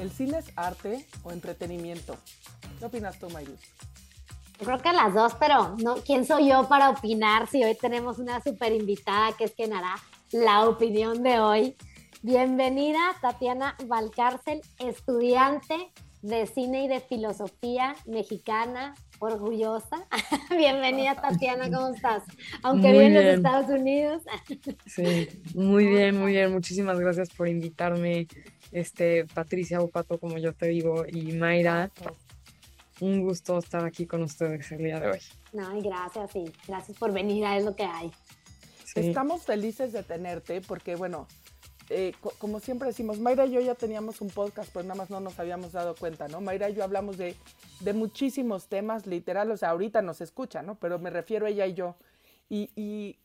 ¿El cine es arte o entretenimiento? ¿Qué opinas tú, Mayus? Yo creo que las dos, pero no, ¿quién soy yo para opinar si hoy tenemos una super invitada que es quien hará la opinión de hoy? Bienvenida Tatiana Valcárcel, estudiante de cine y de filosofía mexicana, orgullosa. Bienvenida Tatiana, ¿cómo estás? Aunque vives en los Estados Unidos. sí, muy bien, muy bien. Muchísimas gracias por invitarme, este, Patricia Upato, como yo te digo, y Mayra. Un gusto estar aquí con ustedes el día de hoy. No, gracias, sí. Gracias por venir, es lo que hay. Estamos felices de tenerte porque, bueno, eh, como siempre decimos, Mayra y yo ya teníamos un podcast, pero nada más no nos habíamos dado cuenta, ¿no? Mayra y yo hablamos de, de muchísimos temas, literal, o sea, ahorita nos escucha, ¿no? Pero me refiero a ella y yo. Y, y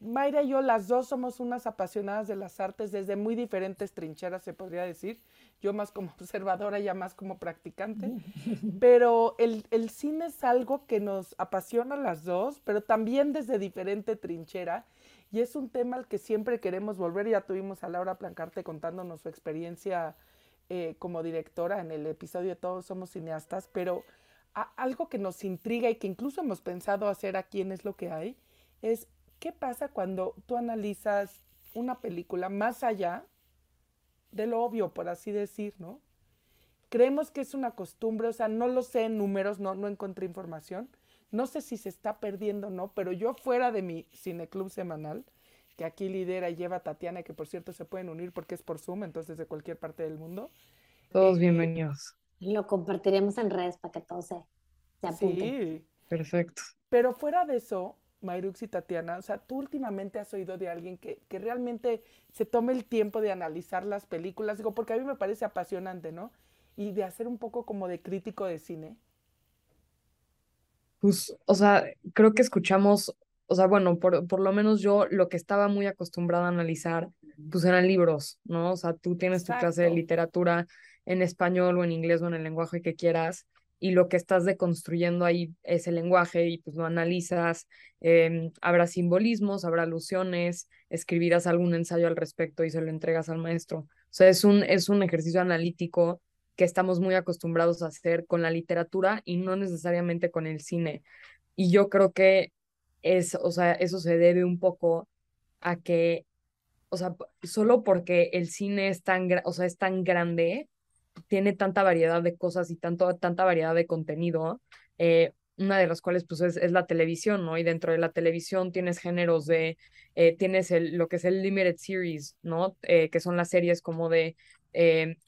Mayra y yo, las dos somos unas apasionadas de las artes desde muy diferentes trincheras, se podría decir. Yo más como observadora, ella más como practicante. Pero el, el cine es algo que nos apasiona a las dos, pero también desde diferente trinchera y es un tema al que siempre queremos volver. Ya tuvimos a Laura Plancarte contándonos su experiencia eh, como directora en el episodio de Todos Somos Cineastas, pero algo que nos intriga y que incluso hemos pensado hacer aquí en Es lo que hay, es qué pasa cuando tú analizas una película más allá de lo obvio, por así decir, ¿no? Creemos que es una costumbre, o sea, no lo sé en números, no, no encontré información, no sé si se está perdiendo o no, pero yo fuera de mi cineclub semanal, que aquí lidera y lleva Tatiana, que por cierto se pueden unir porque es por Zoom, entonces de cualquier parte del mundo. Todos eh, bienvenidos. Lo compartiremos en redes para que todos se, se apunten. Sí. Perfecto. Pero fuera de eso, Mayrux y Tatiana, o sea, tú últimamente has oído de alguien que, que realmente se tome el tiempo de analizar las películas, digo, porque a mí me parece apasionante, ¿no? Y de hacer un poco como de crítico de cine. Pues, o sea, creo que escuchamos, o sea, bueno, por, por lo menos yo lo que estaba muy acostumbrada a analizar, pues eran libros, ¿no? O sea, tú tienes tu clase de literatura en español o en inglés o en el lenguaje que quieras, y lo que estás deconstruyendo ahí es el lenguaje y pues lo analizas, em, habrá simbolismos, habrá alusiones, escribirás algún ensayo al respecto y se lo entregas al maestro. O sea, es un, es un ejercicio analítico que estamos muy acostumbrados a hacer con la literatura y no necesariamente con el cine. Y yo creo que es, o sea, eso se debe un poco a que, o sea, solo porque el cine es tan, o sea, es tan grande, tiene tanta variedad de cosas y tanto, tanta variedad de contenido, eh, una de las cuales pues es, la televisión, ¿no? Y dentro de la televisión tienes géneros de, eh, tienes el, lo que es el limited series, ¿no? Eh, que son las series como de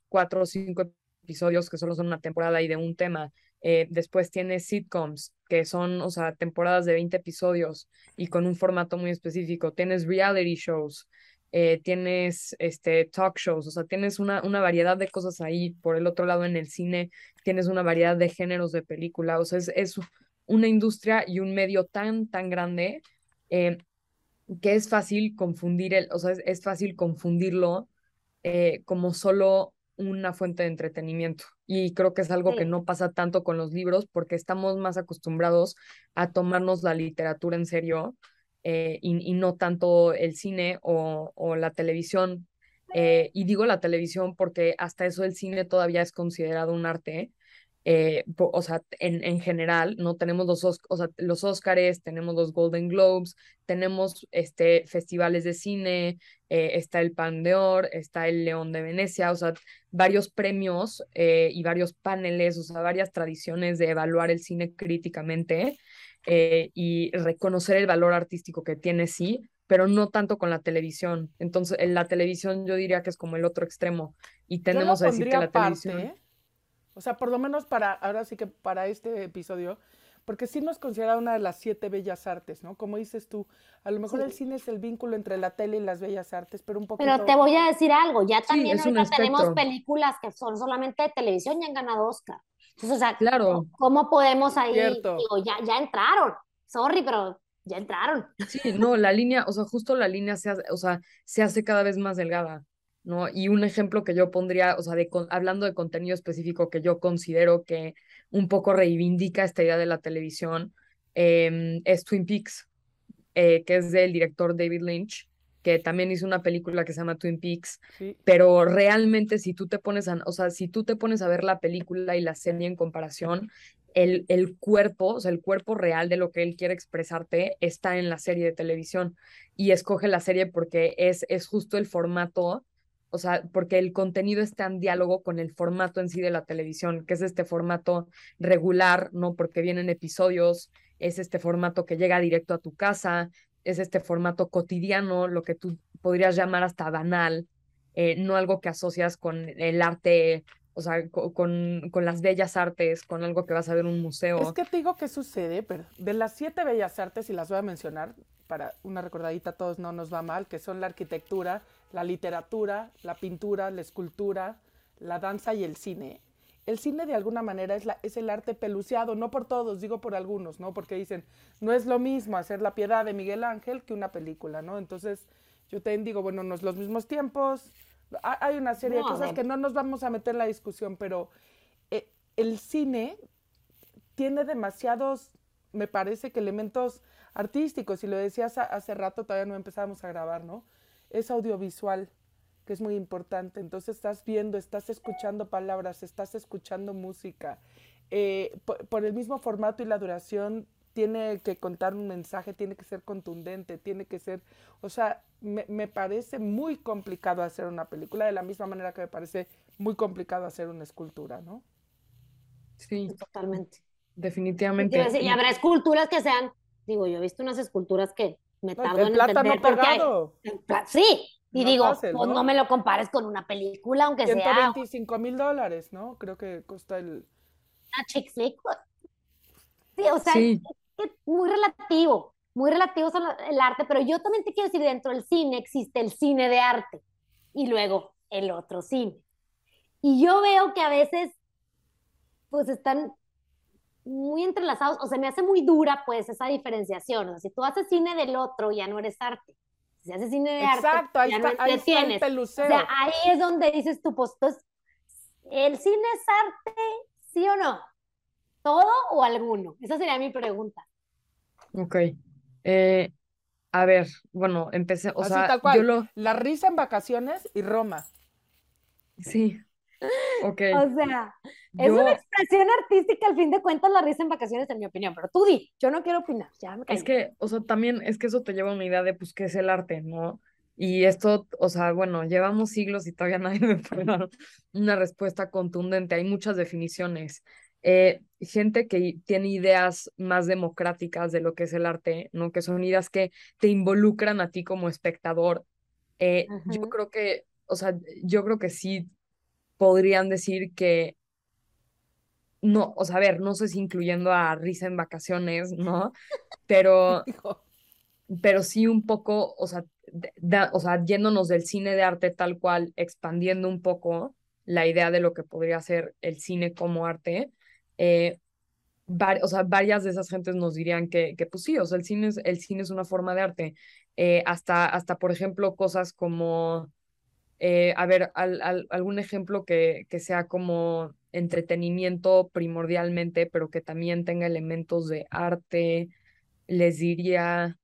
cuatro o cinco episodios que solo son una temporada y de un tema. Después tienes sitcoms, que son, o sea, temporadas de 20 episodios y con un formato muy específico. Tienes reality shows, eh, tienes este, talk shows, o sea, tienes una, una variedad de cosas ahí. Por el otro lado, en el cine, tienes una variedad de géneros de película, o sea, es, es una industria y un medio tan, tan grande eh, que es fácil confundir, el, o sea, es, fácil confundirlo como solo una fuente de entretenimiento. Y creo que es algo que no pasa tanto con los libros porque estamos más acostumbrados a tomarnos la literatura en serio eh, y, no tanto el cine o, o la televisión. Eh, y digo la televisión porque hasta eso el cine todavía es considerado un arte. Eh, o sea, en, en, general, ¿no? Tenemos los, o sea, los Oscars, tenemos los Golden Globes, tenemos este, festivales de cine, eh, está el Pan de Or, está el León de Venecia, o sea, varios premios eh, y varios paneles, o sea, varias tradiciones de evaluar el cine críticamente y reconocer el valor artístico que tiene, sí, pero no tanto con la televisión. Entonces, en la televisión yo diría que es como el otro extremo y tenemos a decir que la televisión o sea, por lo menos para, ahora sí que para este episodio, porque sí nos considera una de las siete bellas artes, ¿no? Como dices tú, a lo mejor el cine es el vínculo entre la tele y las bellas artes, pero un poco. Pero te voy a decir algo, ya también ahorita tenemos películas que son solamente de televisión y han ganado Oscar. Entonces, o sea, claro. ¿cómo podemos ahí? Digo, ya, ya entraron, sorry, pero ya entraron. Sí, no, la línea, o sea, justo la línea se hace, o sea, se hace cada vez más delgada. ¿no? Y un ejemplo que yo pondría, o sea, de, hablando de contenido específico que yo considero que un poco reivindica esta idea de la televisión, em, es Twin Peaks, eh, que es del director David Lynch. Que también hizo una película que se llama Twin Peaks, pero realmente si tú te pones a, o sea, si tú te pones a ver la película y la serie en comparación, el, el cuerpo, o sea, el cuerpo real de lo que él quiere expresarte está en la serie de televisión y escoge la serie porque es, es justo el formato, o sea, porque el contenido está en diálogo con el formato en sí de la televisión, que es este formato regular, ¿no? Porque vienen episodios, es este formato que llega directo a tu casa, es este formato cotidiano, lo que tú podrías llamar hasta banal, eh, no algo que asocias con el arte, o sea, con, con, las bellas artes, con algo que vas a ver en un museo. Es que te digo qué sucede, pero de las siete bellas artes, y las voy a mencionar para una recordadita a todos, no nos va mal, que son la arquitectura, la literatura, la pintura, la escultura, la danza y el cine el cine de alguna manera es, la, es el arte peluciado, no por todos, digo por algunos, ¿no? Porque dicen, no es lo mismo hacer la piedad de Miguel Ángel que una película, ¿no? Entonces, yo te digo, bueno, no es los mismos tiempos, hay una serie de cosas que no nos vamos a meter en la discusión, pero eh, el cine tiene demasiados, me parece que elementos artísticos, y lo decías hace rato, todavía no empezábamos a grabar, ¿no? Es audiovisual que es muy importante. Entonces estás viendo, estás escuchando palabras, estás escuchando música. Eh, por, el mismo formato y la duración, tiene que contar un mensaje, tiene que ser contundente, tiene que ser, o sea, me, me, parece muy complicado hacer una película, de la misma manera que me parece muy complicado hacer una escultura, ¿no? Sí. Totalmente. Definitivamente. y, habrá esculturas que sean, digo, yo he visto unas esculturas que me tardo en plátano pegado. sí, y digo, pues ¿no? me lo compares con una película, aunque sea. 125 mil dólares, ¿no? Creo que cuesta el. Una chick flick. Sí, o sea, Es, muy relativo, muy relativo el arte, pero yo también te quiero decir, dentro del cine existe el cine de arte y luego el otro cine. Y yo veo que a veces, pues están muy entrelazados, o se me hace muy dura, pues, esa diferenciación. O sea, si tú haces cine del otro, ya no eres arte se hace cine de Exacto, arte, ahí, está, ahí está el peluceo. O sea, ahí es donde dices tú, pues, ¿el cine es arte, sí o no? ¿Todo o alguno? Esa sería mi pregunta. Ok. Eh, a ver, bueno, empecé, o sea, yo lo... La risa en vacaciones y Roma. Sí. Ok. O sea, es una expresión artística, al fin de cuentas, la risa en vacaciones, en mi opinión. Pero tú di, yo no quiero opinar. Ya me es que, o sea, también es que eso te lleva a una idea de, pues, qué es el arte, ¿no? Y esto, o sea, bueno, llevamos siglos y todavía nadie me puede dar una respuesta contundente. Hay muchas definiciones. Eh, gente que tiene ideas más democráticas de lo que es el arte, ¿no? Que son ideas que te involucran a ti como espectador. Eh, yo creo que, o sea, yo creo que sí podrían decir que no, o sea, a ver, no sé si incluyendo a Risa en vacaciones, ¿no? Pero, pero sí un poco, o sea, o sea, yéndonos del cine de arte tal cual, expandiendo un poco la idea de lo que podría ser el cine como arte, eh, o sea, varias de esas gentes nos dirían que, que pues sí, o sea, el cine es, el cine es una forma de arte. Eh, hasta, hasta, por ejemplo, cosas como eh, a ver, algún ejemplo que, que sea como entretenimiento primordialmente, pero que también tenga elementos de arte, les diría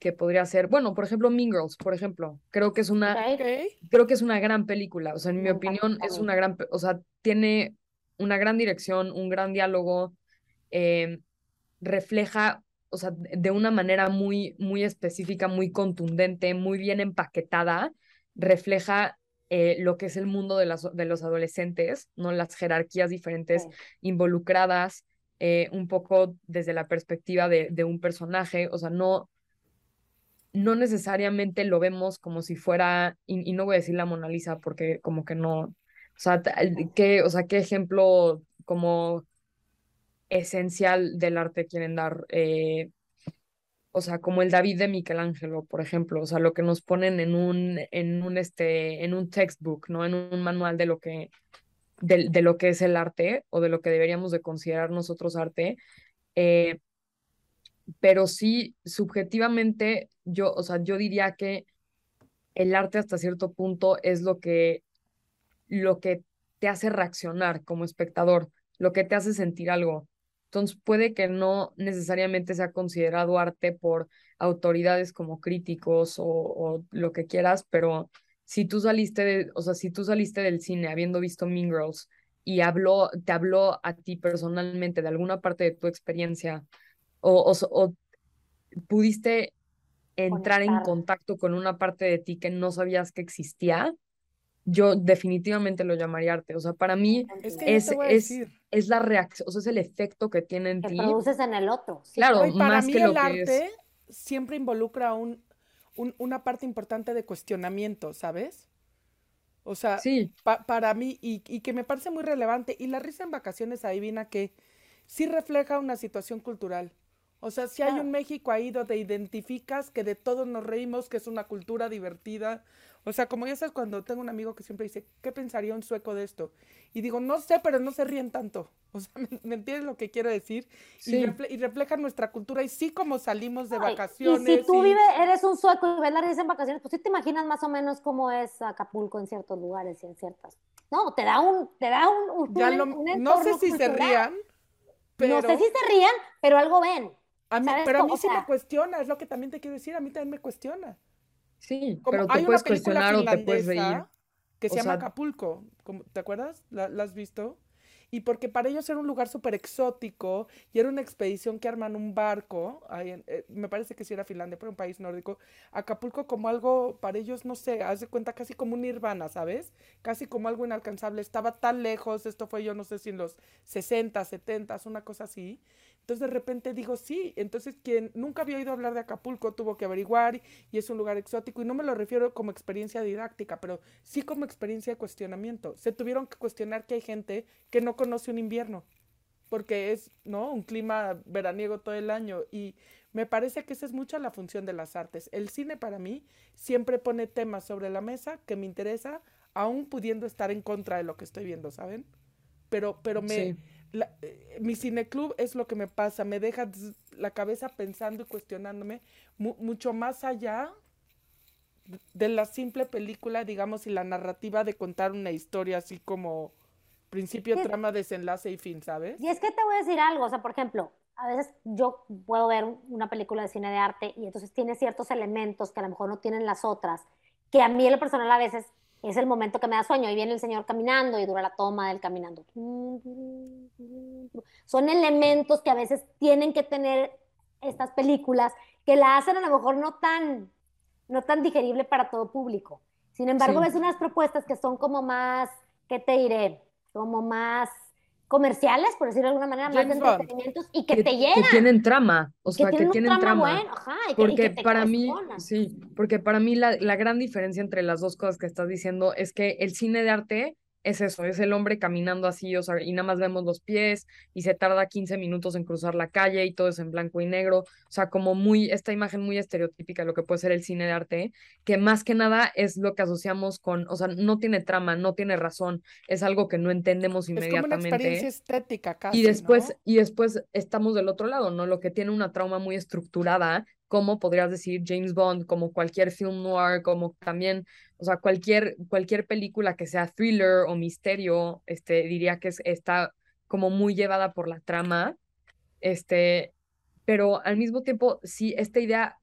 que podría ser, bueno, por ejemplo, Mean Girls, por ejemplo, creo que es una, creo que es una gran película, o sea, en mi opinión es una gran, o sea, tiene una gran dirección, un gran diálogo, eh, refleja, o sea, de una manera muy, muy específica, muy contundente, muy bien empaquetada, refleja eh, lo que es el mundo de, las, de los adolescentes, ¿no? Las jerarquías diferentes involucradas, eh, un poco desde la perspectiva de, de, un personaje, o sea, no, no necesariamente lo vemos como si fuera, y, no voy a decir la Mona Lisa porque como que no, o sea, ¿qué, o sea, qué ejemplo como esencial del arte quieren dar eh, o sea, como el David de Michelangelo, por ejemplo, o sea, lo que nos ponen en un, en un, este, en un textbook, ¿no? En un manual de lo que, de, de lo que es el arte o de lo que deberíamos de considerar nosotros arte. Eh, pero sí, subjetivamente, yo, o sea, yo diría que el arte hasta cierto punto es lo que, lo que te hace reaccionar como espectador, lo que te hace sentir algo. Entonces puede que no necesariamente sea considerado arte por autoridades como críticos o, lo que quieras, pero si tú saliste de, o sea, si tú saliste del cine habiendo visto Mean Girls y habló, te habló a ti personalmente de alguna parte de tu experiencia o, o, pudiste entrar en contacto con una parte de ti que no sabías que existía, yo definitivamente lo llamaría arte. O sea, para mí es, es, es, la reacción, o sea, es el efecto que tiene en que ti. produces en el otro. Claro, para más mí que el lo arte que es. siempre involucra un, un, una parte importante de cuestionamiento, ¿sabes? O sea, sí. para mí, y, y, que me parece muy relevante, y la risa en vacaciones adivina que sí refleja una situación cultural. O sea, si hay un México ahí donde identificas que de todos nos reímos, que es una cultura divertida. O sea, como ya sabes, cuando tengo un amigo que siempre dice, ¿qué pensaría un sueco de esto? Y digo, no sé, pero no se ríen tanto. O sea, ¿me, entiendes lo que quiero decir? Sí. Y, refleja nuestra cultura. Y sí, como salimos de vacaciones. Y si tú vives, eres un sueco y ves la risa en vacaciones, pues sí te imaginas más o menos cómo es Acapulco en ciertos lugares y en ciertas. No, te da un, te da un, ya No sé si se rían, pero... No sé si se rían, pero algo ven. A mí, pero a mí sí me cuestiona, es lo que también te quiero decir, a mí también me cuestiona. Sí, pero te puedes cuestionar o te puedes reír. Que se llama Acapulco, ¿te acuerdas? ¿La, ¿La, has visto? y porque para ellos era un lugar súper exótico y era una expedición que arman un barco, ahí eh, me parece que sí era Finlandia, pero un país nórdico, Acapulco como algo, para ellos, no sé, haz de cuenta casi como un nirvana, ¿sabes? Casi como algo inalcanzable, estaba tan lejos, esto fue yo no sé si en los 60, 70, una cosa así, entonces de repente digo, sí, entonces quien nunca había oído hablar de Acapulco tuvo que averiguar y es un lugar exótico y no me lo refiero como experiencia didáctica, pero sí como experiencia de cuestionamiento. Se tuvieron que cuestionar que hay gente que no conoce un invierno, porque es, ¿no? Un clima veraniego todo el año y me parece que esa es mucha la función de las artes. El cine para mí siempre pone temas sobre la mesa que me interesa, aún pudiendo estar en contra de lo que estoy viendo, ¿saben? Pero, pero me... La, eh, mi cineclub es lo que me pasa, me deja la cabeza pensando y cuestionándome mucho más allá de la simple película, digamos, y la narrativa de contar una historia así como principio, trama, desenlace y fin, ¿sabes? Y es que te voy a decir algo, o sea, por ejemplo, a veces yo puedo ver una película de cine de arte y entonces tiene ciertos elementos que a lo mejor no tienen las otras, que a mí en lo personal a veces es el momento que me da sueño y viene el señor caminando y dura la toma del caminando. Son elementos que a veces tienen que tener estas películas que la hacen a lo mejor no tan, no tan digerible para todo público. Sin embargo, ves unas propuestas que son como más, ¿qué te diré? Como más comerciales, por decirlo de alguna manera, más entretenimientos y que, te llenan. Que tienen trama, o sea, que, tienen trama. porque para mí, sí, porque para mí la, la gran diferencia entre las dos cosas que estás diciendo es que el cine de arte es eso, es el hombre caminando así, o sea, y nada más vemos los pies y se tarda 15 minutos en cruzar la calle y todo es en blanco y negro, o sea, como muy, esta imagen muy estereotípica de lo que puede ser el cine de arte, que más que nada es lo que asociamos con, o sea, no tiene trama, no tiene razón, es algo que no entendemos inmediatamente. Es como una experiencia estética casi, Y después, y después estamos del otro lado, ¿no? Lo que tiene una trauma muy estructurada, como podrías decir James Bond, como cualquier film noir, como también, o sea, cualquier, cualquier película que sea thriller o misterio, este, diría que es, está como muy llevada por la trama, este, pero al mismo tiempo, sí, esta idea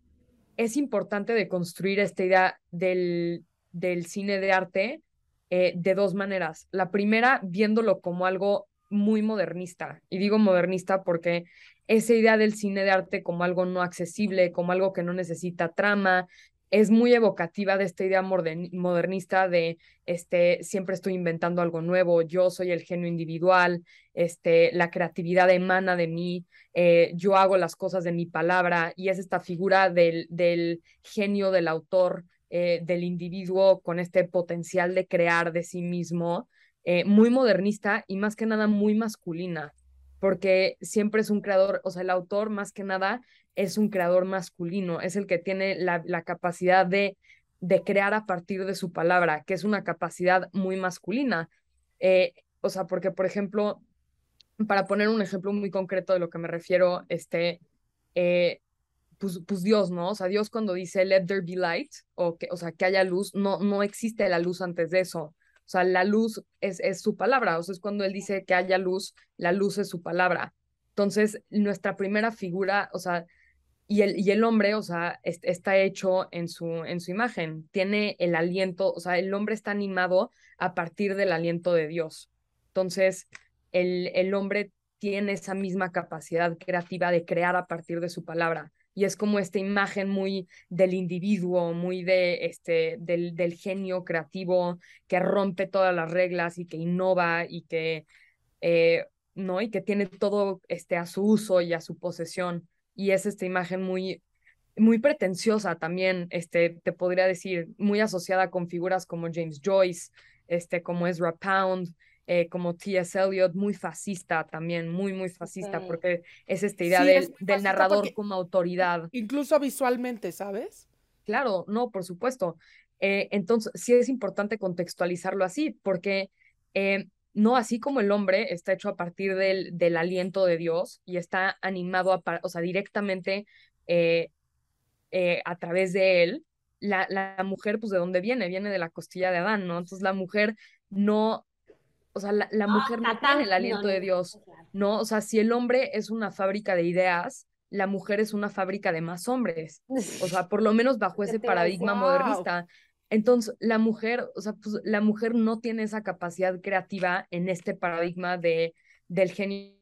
es importante de construir esta idea del, del cine de arte eh, de dos maneras. La primera, viéndolo como algo muy modernista. Y digo modernista porque esa idea del cine de arte como algo no accesible, como algo que no necesita trama, es muy evocativa de esta idea modernista de este siempre estoy inventando algo nuevo, yo soy el genio individual, este la creatividad emana de mí, eh, yo hago las cosas de mi palabra y es esta figura del, del genio del autor, eh, del individuo con este potencial de crear de sí mismo, eh, muy modernista y más que nada muy masculina porque siempre es un creador, o sea, el autor más que nada es un creador masculino, es el que tiene la, la capacidad de, de, crear a partir de su palabra, que es una capacidad muy masculina. Eh, o sea, porque, por ejemplo, para poner un ejemplo muy concreto de lo que me refiero, este, eh, pues, pues, Dios, ¿no? O sea, Dios cuando dice let there be light, o, que, o sea, que haya luz, no, no existe la luz antes de eso. Sea, la luz es, es su palabra, o sea, es cuando él dice que haya luz, la luz es su palabra. Entonces, nuestra primera figura, o sea, y el, y el hombre, o sea, está hecho en su, en su imagen, tiene el aliento, o sea, el hombre está animado a partir del aliento de Dios. Entonces, el, el hombre tiene esa misma capacidad creativa de crear a partir de su palabra. Y es como esta imagen muy del individuo, muy de este, del, del genio creativo que rompe todas las reglas y que innova y que, eh, ¿no? Y que tiene todo este, a su uso y a su posesión y es esta imagen muy, muy pretenciosa también, este, te podría decir, muy asociada con figuras como James Joyce, este, como Ezra Pound, eh, como T.S. Eliot, muy fascista también, muy, muy fascista, porque es esta idea del, del, narrador como autoridad. Incluso visualmente, ¿sabes? Claro, no, por supuesto. Eh, entonces, sí es importante contextualizarlo así, porque eh, no así como el hombre está hecho a partir del, del aliento de Dios y está animado, a, o sea, directamente eh, a través de él, la, la, mujer, pues de dónde viene, viene de la costilla de Adán, ¿no? Entonces la mujer no, o sea, la, mujer no tiene el aliento de Dios, ¿no? O sea, si el hombre es una fábrica de ideas, la mujer es una fábrica de más hombres, o sea, por lo menos bajo ese paradigma modernista. Entonces, la mujer, o sea, pues la mujer no tiene esa capacidad creativa en este paradigma de, del genio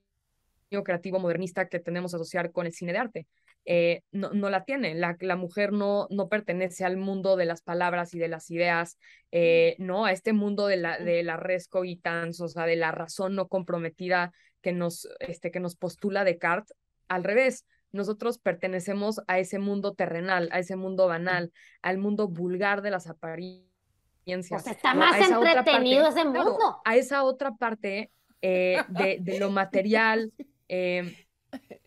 creativo modernista que tenemos a asociar con el cine de arte. Eh, no, no, la tiene. La, la, mujer no, no pertenece al mundo de las palabras y de las ideas, eh, no a este mundo de la, de la res cogitans, o sea, de la razón no comprometida que nos, este, que nos postula Descartes. Al revés, nosotros pertenecemos a ese mundo terrenal, a ese mundo banal, al mundo vulgar de las apariencias. Pues está más entretenido ese mundo. a esa otra parte eh, de, de, lo material, em,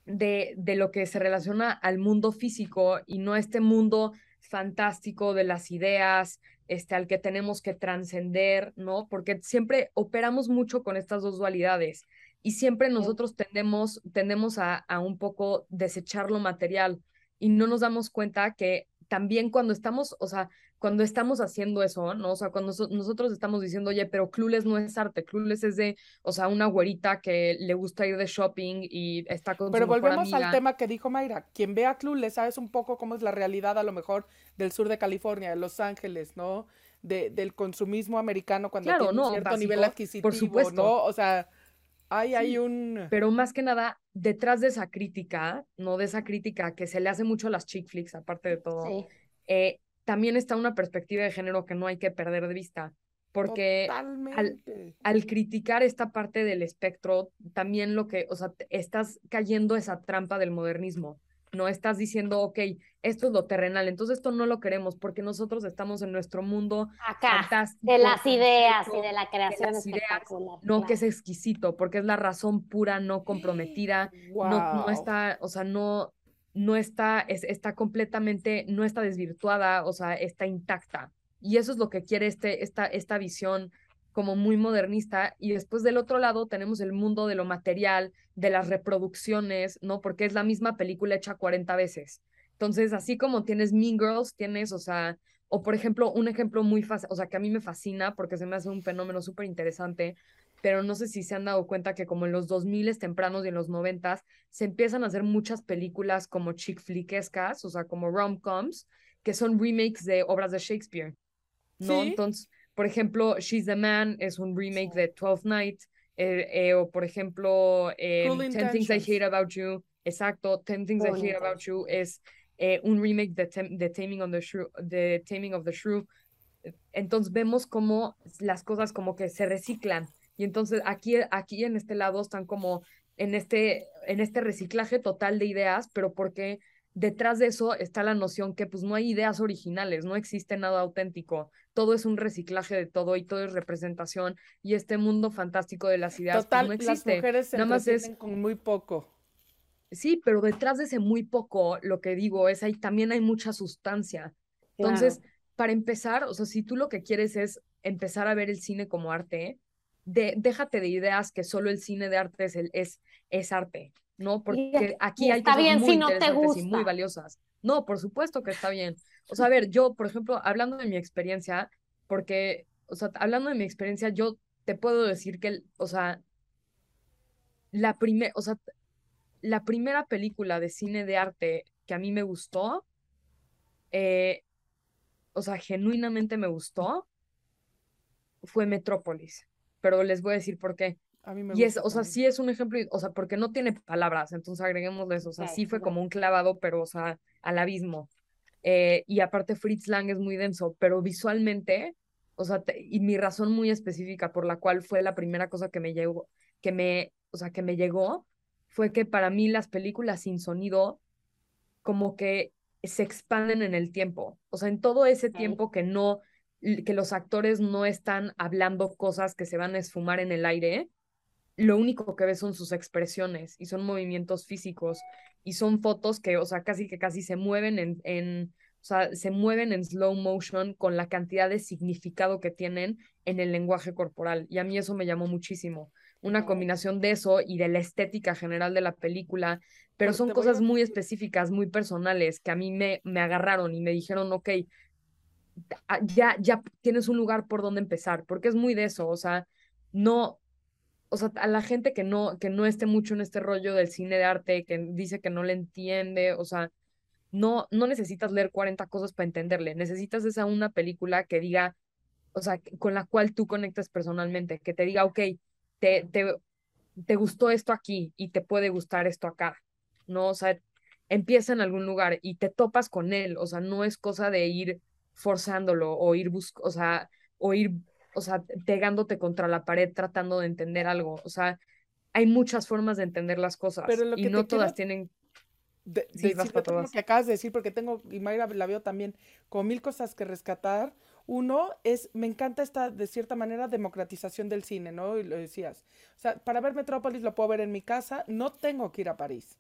de, de lo que se relaciona al mundo físico y no este mundo fantástico de las ideas, este, al que tenemos que trascender, ¿no? Porque siempre operamos mucho con estas dos dualidades y siempre nosotros tendemos, tendemos a, a, un poco desechar lo material y no nos damos cuenta que también cuando estamos, o sea, cuando estamos haciendo eso, ¿no? O sea, cuando nosotros estamos diciendo, oye, pero Clueless no es arte, Clueless es de, o sea, una güerita que le gusta ir de shopping y está con Pero volvemos al tema que dijo Mayra, quien vea Clueless sabes un poco cómo es la realidad a lo mejor del sur de California, de Los Ángeles, ¿no? De, del consumismo americano cuando tiene un cierto nivel adquisitivo, por supuesto. ¿no? O sea, hay, un... Pero más que nada, detrás de esa crítica, no de esa crítica que se le hace mucho a las chick flicks, aparte de todo, eh, también está una perspectiva de género que no hay que perder de vista. Porque al, al, criticar esta parte del espectro, también lo que, o sea, estás cayendo esa trampa del modernismo no estás diciendo, ok, esto es lo terrenal, entonces esto no lo queremos porque nosotros estamos en nuestro mundo Acá, de las ideas y de la creación no que es exquisito, porque es la razón pura, no comprometida, no, no está, o sea, no, no está, es, está completamente, no está desvirtuada, o sea, está intacta. Y eso es lo que quiere este, esta, esta visión como muy modernista y después del otro lado tenemos el mundo de lo material, de las reproducciones, ¿no? Porque es la misma película hecha 40 veces. Entonces, así como tienes Mean Girls, tienes, o sea, o por ejemplo, un ejemplo muy fácil, o sea, que a mí me fascina porque se me hace un fenómeno súper interesante, pero no sé si se han dado cuenta que como en los 2000 tempranos y en los 90 se empiezan a hacer muchas películas como chick flickescas, o sea, como rom-coms, que son remakes de obras de Shakespeare, ¿no? Entonces, por ejemplo, She's the Man es un remake de Twelfth Night, eh, eh, o por ejemplo, eh, Ten Things I Hate About You, exacto, Ten Things I Hate About You es eh, un remake de, de Taming, the Shrew, de Taming of the Shrew. Entonces vemos cómo las cosas como que se reciclan. Y entonces aquí, aquí en este lado están como en este, en este reciclaje total de ideas, pero porque detrás de eso está la noción que pues no hay ideas originales, no existe nada auténtico, todo es un reciclaje de todo y todo es representación y este mundo fantástico de las ideas pues, no existe. Las mujeres se nada más es con muy poco. Sí, pero detrás de ese muy poco, lo que digo es ahí también hay mucha sustancia. Entonces, para empezar, o sea, si tú lo que quieres es empezar a ver el cine como arte, de, déjate de ideas que solo el cine de arte es, el, es, es arte. ¿no? Porque aquí hay cosas bien muy si no gusta. y muy valiosas. No, por supuesto que está bien. O sea, a ver, yo, por ejemplo, hablando de mi experiencia, porque, o sea, hablando de mi experiencia, yo te puedo decir que, o sea, la primera, o sea, la primera película de cine de arte que a mí me gustó, eh, o sea, genuinamente me gustó, fue Metrópolis. Pero les voy a decir por qué. A mí me y es, o sea, sí es un ejemplo, o sea, porque no tiene palabras, entonces agreguemos eso, o sea, sí fue como un clavado, pero, o sea, al abismo. Eh, y aparte Fritz Lang es muy denso, pero visualmente, o sea, y mi razón muy específica por la cual fue la primera cosa que me llegó, que me, o sea, que me llegó, fue que para mí las películas sin sonido como que se expanden en el tiempo, o sea, en todo ese tiempo que no, que los actores no están hablando cosas que se van a esfumar en el aire, lo único que ves son sus expresiones y son movimientos físicos y son fotos que, o sea, casi que casi se mueven en, en, o sea, se mueven en slow motion con la cantidad de significado que tienen en el lenguaje corporal. Y a mí eso me llamó muchísimo. Una combinación de eso y de la estética general de la película, pero son cosas muy específicas, muy personales, que a mí me, me agarraron y me dijeron, ok, ya, ya tienes un lugar por donde empezar, porque es muy de eso, o sea, no, o sea, a la gente que no, que no esté mucho en este rollo del cine de arte, que dice que no le entiende, o sea, no, no necesitas leer 40 cosas para entenderle, necesitas esa una película que diga, o sea, con la cual tú conectas personalmente, que te diga, ok, te, te, te gustó esto aquí y te puede gustar esto acá, ¿no? O sea, empieza en algún lugar y te topas con él, o sea, no es cosa de ir forzándolo o ir buscando, o sea, o ir o sea, pegándote contra la pared tratando de entender algo. O sea, hay muchas formas de entender las cosas y no todas tienen... De, sí, lo que acabas de decir, porque tengo, y Mayra la veo también, con mil cosas que rescatar. Uno es, me encanta esta, de cierta manera, democratización del cine, ¿no? Y lo decías. O sea, para ver Metrópolis lo puedo ver en mi casa, no tengo que ir a París.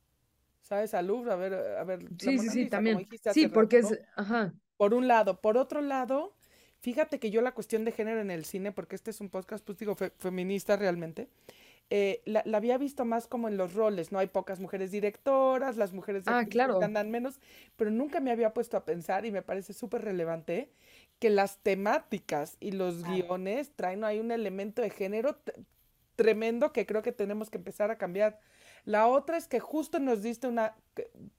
¿Sabes? Al Louvre, a ver, a ver. Sí, sí, sí, también. Sí, porque es, ajá. Por un lado. Por otro lado, Fíjate que yo la cuestión de género en el cine, porque este es un podcast, pues digo, feminista realmente, eh, la, había visto más como en los roles, ¿no? Hay pocas mujeres directoras, las mujeres ah, claro. andan menos, pero nunca me había puesto a pensar y me parece súper relevante que las temáticas y los guiones traen ahí un elemento de género tremendo que creo que tenemos que empezar a cambiar. La otra es que justo nos diste una,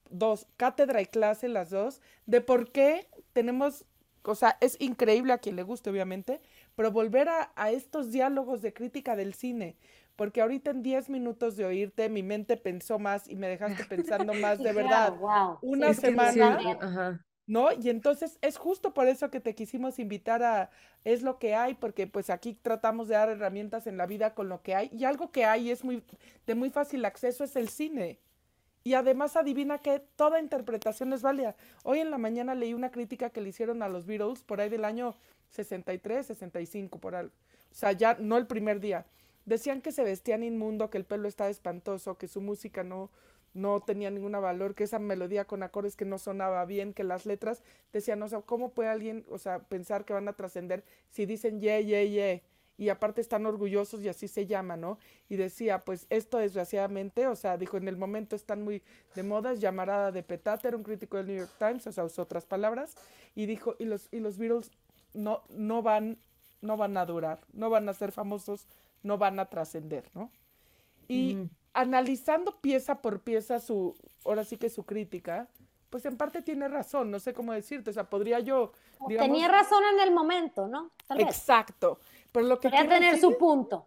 dos, cátedra y clase las dos, de por qué tenemos o sea, es increíble a quien le guste, obviamente, pero volver a, estos diálogos de crítica del cine, porque ahorita en 10 minutos de oírte, mi mente pensó más y me dejaste pensando más de verdad. Una semana, ¿no? Y entonces es justo por eso que te quisimos invitar a Es lo que hay, porque pues aquí tratamos de dar herramientas en la vida con lo que hay, y algo que hay es muy de muy fácil acceso es el cine. Y además adivina que toda interpretación es válida. Hoy en la mañana leí una crítica que le hicieron a los Beatles por ahí del año 63, 65, por algo. O sea, ya no el primer día. Decían que se vestían inmundo, que el pelo estaba espantoso, que su música no, no tenía ningún valor, que esa melodía con acordes que no sonaba bien, que las letras decían, o sea, ¿cómo puede alguien, o sea, pensar que van a trascender si dicen yeah, yeah, yeah? Y aparte están orgullosos y así se llama, ¿no? Y decía, pues esto desgraciadamente, o sea, dijo, en el momento están muy de moda, es llamarada de petate, un crítico del New York Times, o sea, usó otras palabras, y dijo, y los, y los Beatles no, no, van, no van a durar, no van a ser famosos, no van a trascender, ¿no? Y analizando pieza por pieza su, ahora sí que su crítica, pues en parte tiene razón, no sé cómo decirte, o sea, podría yo... Tenía razón en el momento, ¿no? Exacto. Pero lo que Podría tener su punto.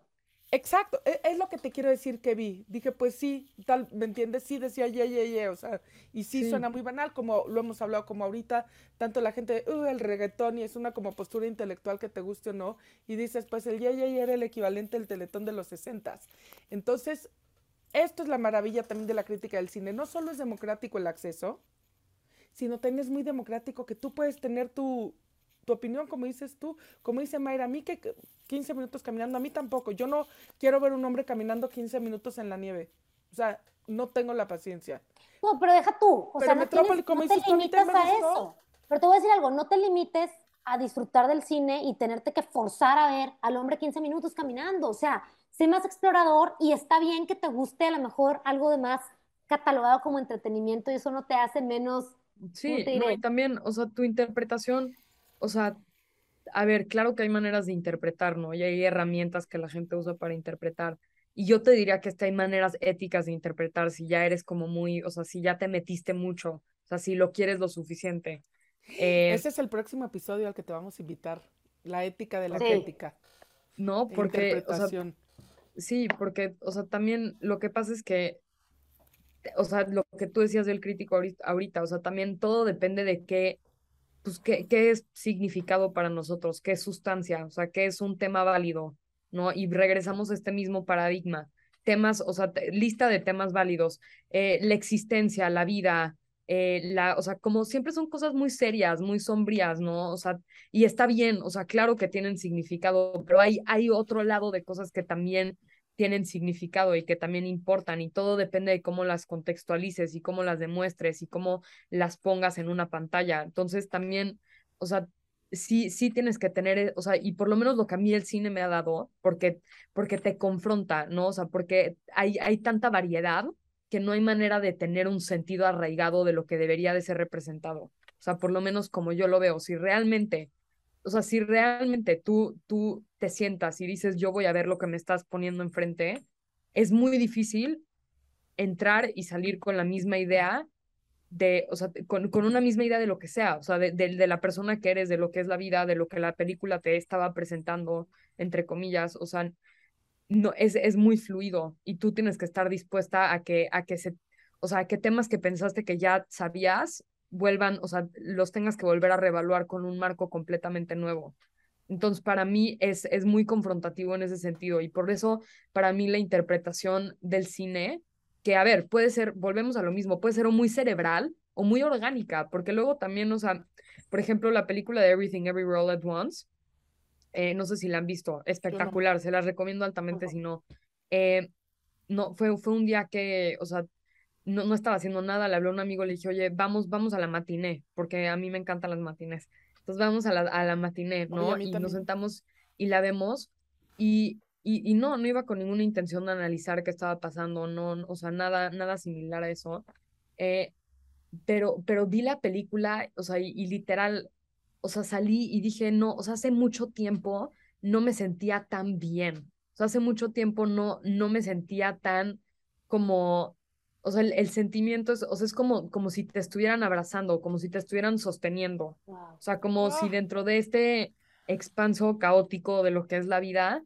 Exacto, e, es, lo que te quiero decir que vi. Dije, pues sí, tal, ¿me entiendes? Sí, decía, ye, ye, ye, o sea, y sí, suena muy banal, como lo hemos hablado como ahorita, tanto la gente, uh, el reggaetón, y es una como postura intelectual que te guste o no, y dices, pues el ye, ye, ye era el equivalente del teletón de los sesentas. Entonces, esto es la maravilla también de la crítica del cine. No solo es democrático el acceso, sino también es muy democrático que tú puedes tener tu, tu opinión, como dices tú, como dice Mayra, a mí que 15 minutos caminando, a mí tampoco. Yo no quiero ver un hombre caminando 15 minutos en la nieve. O sea, no tengo la paciencia. No, pero deja tú. O sea, no, como te limites a eso. Pero te voy a decir algo, no te limites a disfrutar del cine y tenerte que forzar a ver al hombre 15 minutos caminando. O sea, sé más explorador y está bien que te guste a lo mejor algo de más catalogado como entretenimiento y eso no te hace menos. Sí, no, y también, o sea, tu interpretación o sea, a ver, claro que hay maneras de interpretar, ¿no? Y hay herramientas que la gente usa para interpretar. y yo te diría que hay maneras éticas de interpretar si ya eres como muy, o sea, si ya te metiste mucho, o sea, si lo quieres lo suficiente. Eh, Ese es el próximo episodio al que te vamos a invitar, la ética de la crítica. No, porque, o sea, sí, porque, o sea, también lo que pasa es que, o sea, lo que tú decías del crítico ahorita, o sea, también todo depende de qué, pues, qué, qué es significado para nosotros, qué es sustancia, o sea, qué es un tema válido, ¿no? Y regresamos a este mismo paradigma. Temas, o sea, lista de temas válidos, eh, la existencia, la vida, eh, la, o sea, como siempre son cosas muy serias, muy sombrías, ¿no? O sea, y está bien, o sea, claro que tienen significado, pero hay, hay otro lado de cosas que también tienen significado y que también importan y todo depende de cómo las contextualices y cómo las demuestres y cómo las pongas en una pantalla. Entonces también, o sea, sí, sí tienes que tener, eh, o sea, y por lo menos lo que a mí el cine me ha dado, porque, porque te confronta, ¿no? O sea, porque hay, hay tanta variedad que no hay manera de tener un sentido arraigado de lo que debería de ser representado. O sea, por lo menos como yo lo veo, si realmente, o sea, si realmente tú, tú te sientas y dices, yo voy a ver lo que me estás poniendo enfrente, es muy difícil entrar y salir con la misma idea de, o sea, con, con, una misma idea de lo que sea, o sea, de, de, la persona que eres, de lo que es la vida, de lo que la película te estaba presentando, entre comillas, o sea, no, es, es muy fluido y tú tienes que estar dispuesta a que, a que se, o sea, a que temas que pensaste que ya sabías vuelvan, o sea, los tengas que volver a reevaluar con un marco completamente nuevo. Entonces, para mí es, es muy confrontativo en ese sentido y por eso, para mí, la interpretación del cine que, a ver, puede ser, volvemos a lo mismo, puede ser o muy cerebral o muy orgánica, porque luego también, o sea, por ejemplo, la película de Everything Every All at Once, eh, no sé si la han visto, espectacular, se las recomiendo altamente si no. Eh, no, fue, fue un día que, o sea, no, no estaba haciendo nada, le hablé a un amigo, le dije, oye, vamos, vamos a la matiné, porque a mí me encantan las matines. Entonces vamos a la, a la matiné, ¿no? y nos sentamos y la vemos y y, no, no iba con ninguna intención de analizar qué estaba pasando, no, o sea, nada, nada similar a eso. Eh, pero, pero vi la película, o sea, y, literal, o sea, salí y dije, no, o sea, hace mucho tiempo no me sentía tan bien. O sea, hace mucho tiempo no, no me sentía tan como, o sea, el, sentimiento es, o sea, es como, como si te estuvieran abrazando, como si te estuvieran sosteniendo. O sea, como si dentro de este expanso caótico de lo que es la vida,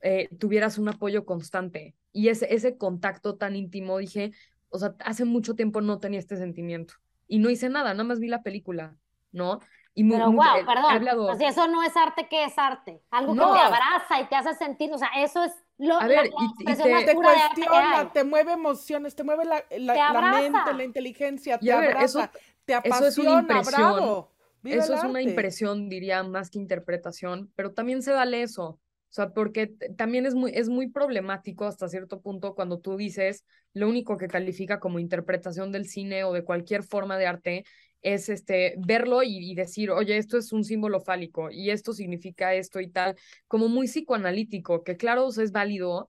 eh, tuvieras un apoyo constante. Y ese, ese contacto tan íntimo, dije, o sea, hace mucho tiempo no tenía este sentimiento. Y no hice nada, nada más vi la película, ¿no? Y Pero wow, eh, perdón, eso no es arte, ¿qué es arte? Algo que te abraza y te hace sentir, o sea, eso es lo a ver, y, te, te cuestiona, te mueve emociones, te mueve la, la, mente, la inteligencia, te abraza, eso, te apasiona, eso es una impresión, Eso es una impresión, diría, más que interpretación, pero también se vale eso. O sea, porque también es muy, es muy problemático hasta cierto punto cuando tú dices lo único que califica como interpretación del cine o de cualquier forma de arte es este verlo y, decir, oye, esto es un símbolo fálico y esto significa esto y tal, como muy psicoanalítico, que claro, es válido,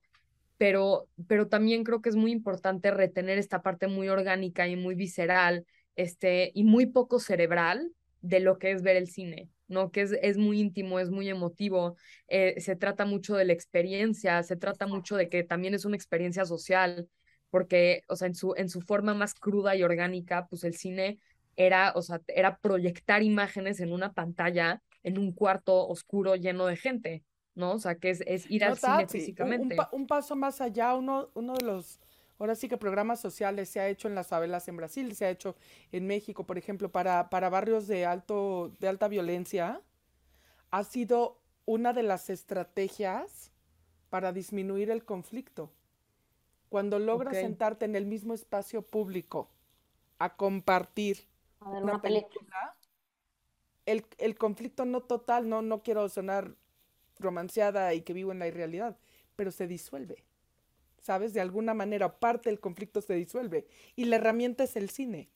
pero, pero también creo que es muy importante retener esta parte muy orgánica y muy visceral, este, y muy poco cerebral de lo que es ver el cine. ¿no? Que es, es muy íntimo, es muy emotivo, eh, se trata mucho de la experiencia, se trata mucho de que también es una experiencia social, porque, o sea, en su, en su forma más cruda y orgánica, pues el cine era, o sea, era proyectar imágenes en una pantalla, en un cuarto oscuro lleno de gente, ¿no? O sea, que es, es ir al cine físicamente. Un, paso más allá, uno, uno de los Ahora sí que programas sociales se ha hecho en las favelas en Brasil, se ha hecho en México, por ejemplo, para, para barrios de, alto, de alta violencia. Ha sido una de las estrategias para disminuir el conflicto. Cuando logras sentarte en el mismo espacio público a compartir una, película, el, el, conflicto no total, no, no quiero sonar romanceada y que vivo en la irrealidad, pero se disuelve. ¿sabes? De alguna manera parte del conflicto se disuelve y la herramienta es el cine.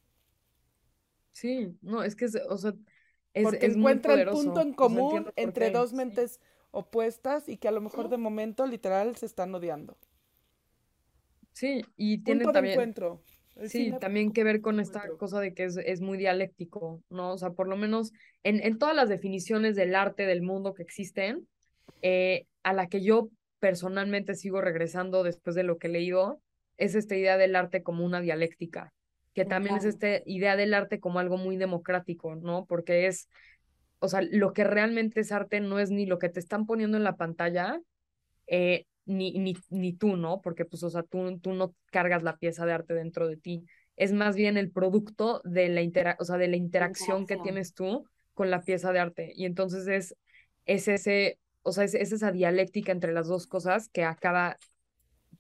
Sí, no, es que, es, o sea, es, Porque encuentra el punto en común entre dos mentes opuestas y que a lo mejor de momento literal se están odiando. Sí, y tiene también... encuentro. Sí, también que ver con esta cosa de que es, es, muy dialéctico, ¿no? O sea, por lo menos en, en todas las definiciones del arte del mundo que existen, eh, a la que yo personalmente sigo regresando después de lo que he leído, es esta idea del arte como una dialéctica, que también es esta idea del arte como algo muy democrático, ¿no? Porque es, o sea, lo que realmente es arte no es ni lo que te están poniendo en la pantalla, eh, ni, ni, ni tú, ¿no? Porque, pues, o sea, tú, tú no cargas la pieza de arte dentro de ti. Es más bien el producto de la, intera o sea, de la interacción, que tienes tú con la pieza de arte. Y entonces es, es ese, o sea, es, esa dialéctica entre las dos cosas que acaba,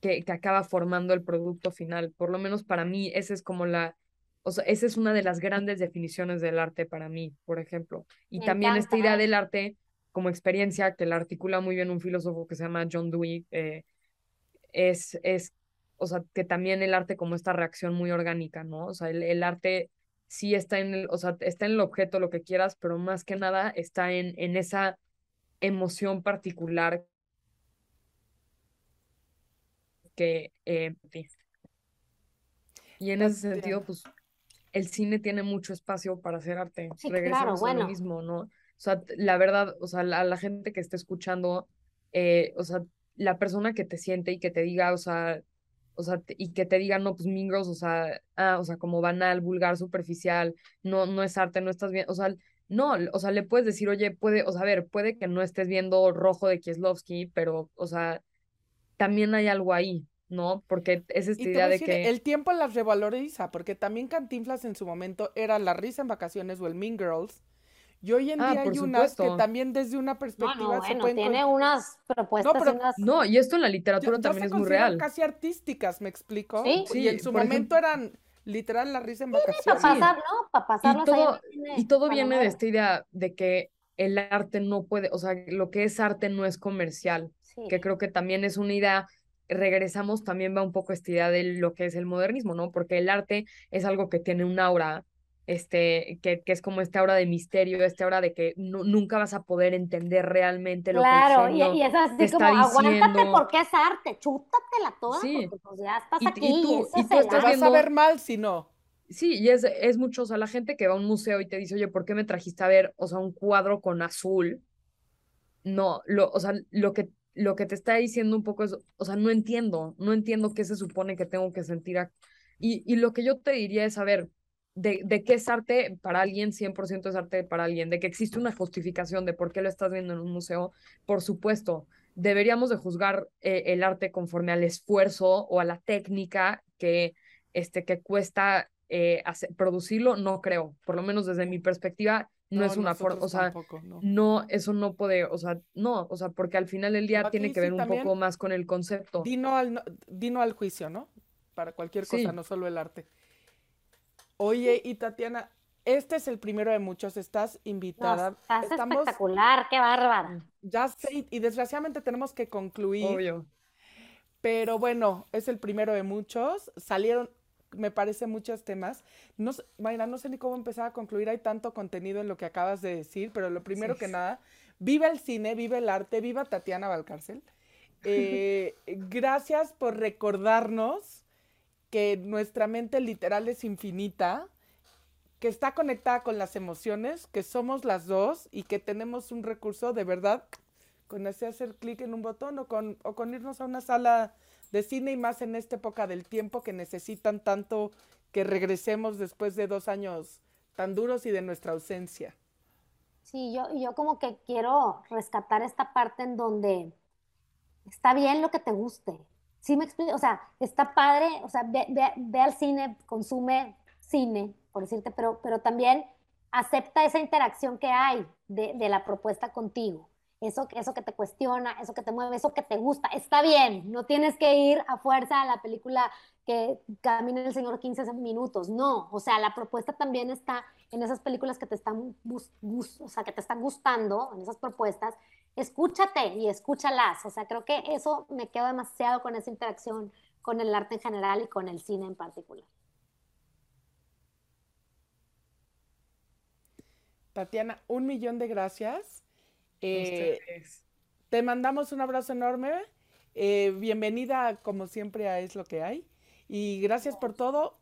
que, que acaba formando el producto final. Por lo menos para mí, esa es como la, o sea, esa es una de las grandes definiciones del arte para mí, por ejemplo. Y también esta idea del arte como experiencia, que la articula muy bien un filósofo que se llama John Dewey, eh, es, es, o sea, que también el arte como esta reacción muy orgánica, ¿no? O sea, el, arte sí está en el, o sea, está en el objeto, lo que quieras, pero más que nada está en, en esa emoción particular que... Eh, y en ese sentido, pues, el cine tiene mucho espacio para hacer arte. Sí, Regresamos claro, bueno. lo mismo, ¿no? O sea, la verdad, o sea, la, la gente que esté escuchando, eh, o sea, la persona que te siente y que te diga, o sea, o sea, y que te diga, no, pues Mingros, o sea, ah, o sea, como banal, vulgar, superficial, no, no es arte, no estás bien, o sea, no, o sea, le puedes decir, oye, puede, o sea, a ver, puede que no estés viendo rojo de Kieslowski, pero, o sea, también hay algo ahí, ¿no? Porque es esta idea de que... El tiempo las revaloriza, porque también Cantinflas en su momento era La Risa en Vacaciones o el Mean Girls, y hoy en ah, día hay unas que también desde una perspectiva no, no, bueno, tiene unas propuestas. No, pero, no, y esto en la literatura también es muy real. casi artísticas, ¿me explico? Sí, y en su momento eran literal la risa en vacaciones. Sí, para pasar, ¿no? Para pasarlos y todo, y todo viene de esta idea de que el arte no puede, o sea, lo que es arte no es comercial, que creo que también es una idea regresamos también va un poco esta idea de lo que es el modernismo, ¿no? Porque el arte es algo que tiene un aura este, que, que, es como esta hora de misterio, esta hora de que nunca vas a poder entender realmente lo que el y, y es así como, aguántate porque es arte, chútatela toda, sí. porque pues ya estás aquí y, tú, y, tú estás vas a ver mal si no. Sí, y es, es mucho, o sea, la gente que va a un museo y te dice, oye, ¿por qué me trajiste a ver, o sea, un cuadro con azul? No, lo, o sea, lo que, lo que te está diciendo un poco es, o sea, no entiendo, no entiendo qué se supone que tengo que sentir. Y, y lo que yo te diría es, a ver, de, de qué es arte para alguien, 100% es arte para alguien, de que existe una justificación de por qué lo estás viendo en un museo, por supuesto, deberíamos de juzgar eh, el arte conforme al esfuerzo o a la técnica que, este, que cuesta eh, producirlo, no creo, por lo menos desde mi perspectiva, no, es una forma, o sea, no. eso no puede, o sea, no, o sea, porque al final del día tiene que ver un poco más con el concepto. Dino al, dino al juicio, ¿no? Para cualquier cosa, no solo el arte. Oye, y Tatiana, este es el primero de muchos, estás invitada. estás espectacular, qué bárbara. Ya sé, y desgraciadamente tenemos que concluir. Obvio. Pero bueno, es el primero de muchos. Salieron, me parece, muchos temas. No, Mayra, no sé ni cómo empezar a concluir. Hay tanto contenido en lo que acabas de decir, pero lo primero que nada, viva el cine, viva el arte, viva Tatiana Valcárcel. Eh, gracias por recordarnos que nuestra mente literal es infinita, que está conectada con las emociones, que somos las dos y que tenemos un recurso de verdad con hacer clic en un botón o con, o con irnos a una sala de cine y más en esta época del tiempo que necesitan tanto que regresemos después de dos años tan duros y de nuestra ausencia. Sí, yo, yo como que quiero rescatar esta parte en donde está bien lo que te guste, Sí me explico, o sea, está padre, o sea, ve, al cine, consume cine, por decirte, pero, pero también acepta esa interacción que hay de, de, la propuesta contigo. Eso, eso que te cuestiona, eso que te mueve, eso que te gusta, está bien, no tienes que ir a fuerza a la película que camina el Señor 15 minutos, no, o sea, la propuesta también está en esas películas que te están, o sea, que te están gustando, en esas propuestas, escúchate y escúchalas. O sea, creo que eso me queda demasiado con esa interacción con el arte en general y con el cine en particular. Tatiana, un millón de gracias. Eh, te mandamos un abrazo enorme. Eh, bienvenida, como siempre, a Es lo que hay. Y gracias por todo.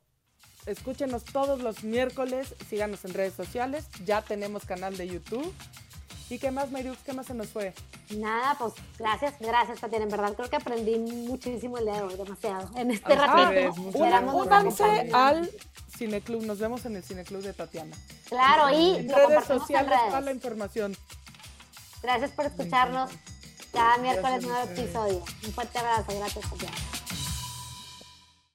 Escúchenos todos los miércoles. Síganos en redes sociales. Ya tenemos canal de YouTube. ¿Y qué más, Mariux? ¿Qué más se nos fue? Nada, pues gracias, gracias, Tatiana. En verdad, creo que aprendí muchísimo el día de hoy, demasiado. En este ratito. Únanse al Cineclub. Nos vemos en el Cineclub de Tatiana. Claro, y en redes sociales para la información. Gracias por escucharnos. Cada miércoles nuevo episodio. Un fuerte abrazo. Gracias, Tatiana.